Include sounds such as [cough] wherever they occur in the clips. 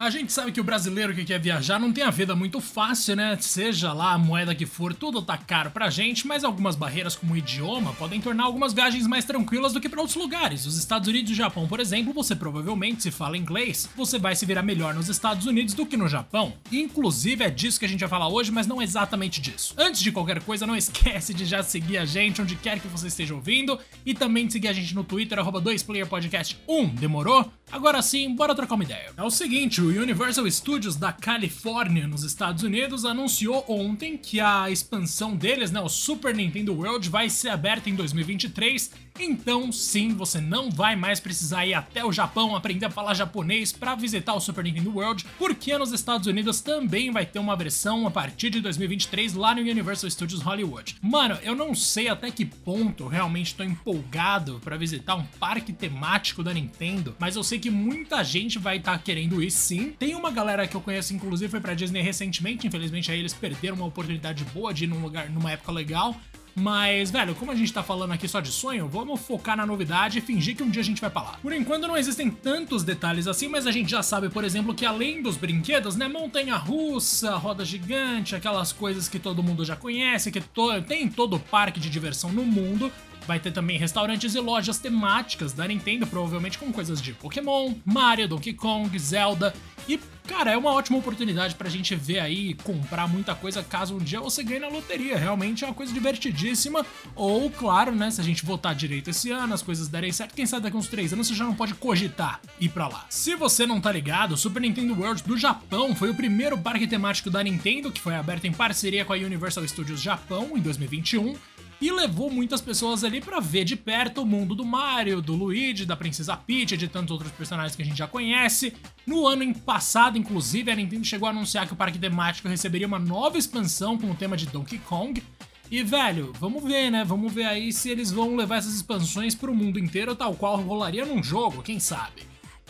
A gente sabe que o brasileiro que quer viajar não tem a vida muito fácil, né? Seja lá a moeda que for, tudo tá caro pra gente, mas algumas barreiras como o idioma podem tornar algumas viagens mais tranquilas do que para outros lugares. Os Estados Unidos e o Japão, por exemplo, você provavelmente se fala inglês, você vai se virar melhor nos Estados Unidos do que no Japão. Inclusive é disso que a gente vai falar hoje, mas não exatamente disso. Antes de qualquer coisa, não [laughs] esquece de já seguir a gente onde quer que você esteja ouvindo e também de seguir a gente no Twitter 2playerpodcast1. Demorou? Agora sim, bora trocar uma ideia. É o seguinte, o Universal Studios da Califórnia, nos Estados Unidos, anunciou ontem que a expansão deles, né, o Super Nintendo World, vai ser aberta em 2023 então, sim, você não vai mais precisar ir até o Japão aprender a falar japonês para visitar o Super Nintendo World, porque nos Estados Unidos também vai ter uma versão a partir de 2023 lá no Universal Studios Hollywood. Mano, eu não sei até que ponto realmente tô empolgado para visitar um parque temático da Nintendo, mas eu sei que muita gente vai estar tá querendo ir sim. Tem uma galera que eu conheço, inclusive, foi pra Disney recentemente, infelizmente aí eles perderam uma oportunidade boa de ir num lugar, numa época legal, mas, velho, como a gente tá falando aqui só de sonho, vamos focar na novidade e fingir que um dia a gente vai pra lá. Por enquanto não existem tantos detalhes assim, mas a gente já sabe, por exemplo, que além dos brinquedos, né, montanha russa, roda gigante, aquelas coisas que todo mundo já conhece, que to tem todo parque de diversão no mundo, Vai ter também restaurantes e lojas temáticas da Nintendo, provavelmente com coisas de Pokémon, Mario, Donkey Kong, Zelda. E, cara, é uma ótima oportunidade pra gente ver aí comprar muita coisa caso um dia você ganhe na loteria. Realmente é uma coisa divertidíssima. Ou, claro, né, se a gente votar direito esse ano, as coisas derem certo, quem sabe daqui uns 3 anos você já não pode cogitar ir pra lá. Se você não tá ligado, o Super Nintendo World do Japão foi o primeiro parque temático da Nintendo que foi aberto em parceria com a Universal Studios Japão em 2021 e levou muitas pessoas ali para ver de perto o mundo do Mario, do Luigi, da Princesa Peach e de tantos outros personagens que a gente já conhece. No ano passado, inclusive, a Nintendo chegou a anunciar que o parque temático receberia uma nova expansão com o tema de Donkey Kong. E, velho, vamos ver, né? Vamos ver aí se eles vão levar essas expansões pro mundo inteiro, tal qual rolaria num jogo, quem sabe.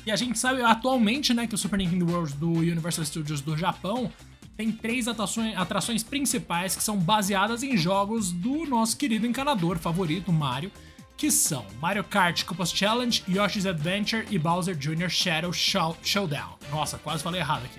E a gente sabe atualmente, né, que o Super Nintendo World do Universal Studios do Japão tem três atrações, atrações principais que são baseadas em jogos do nosso querido encanador favorito, Mario, que são Mario Kart Couples Challenge, Yoshi's Adventure e Bowser Jr. Shadow Show Showdown. Nossa, quase falei errado aqui.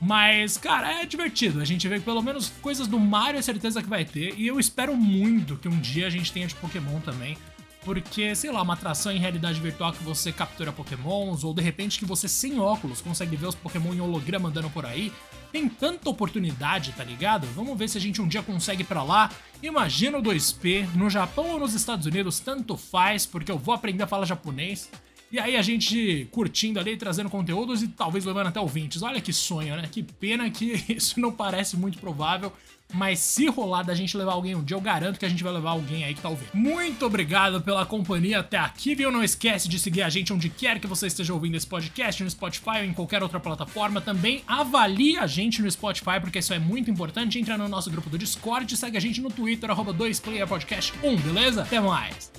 Mas, cara, é divertido. A gente vê que pelo menos coisas do Mario é certeza que vai ter. E eu espero muito que um dia a gente tenha de Pokémon também. Porque, sei lá, uma atração em realidade virtual que você captura pokémons, ou de repente que você sem óculos consegue ver os pokémon em holograma andando por aí. Tem tanta oportunidade, tá ligado? Vamos ver se a gente um dia consegue pra lá. Imagina o 2P, no Japão ou nos Estados Unidos, tanto faz, porque eu vou aprender a falar japonês. E aí a gente curtindo ali, trazendo conteúdos e talvez levando até ouvintes. Olha que sonho, né? Que pena que [laughs] isso não parece muito provável. Mas se rolar da gente levar alguém um dia, eu garanto que a gente vai levar alguém aí que tá ouvindo. Muito obrigado pela companhia até aqui, viu? Não esquece de seguir a gente onde quer que você esteja ouvindo esse podcast, no Spotify ou em qualquer outra plataforma. Também avalie a gente no Spotify, porque isso é muito importante. Entra no nosso grupo do Discord e segue a gente no Twitter, arroba 2playerpodcast1, beleza? Até mais!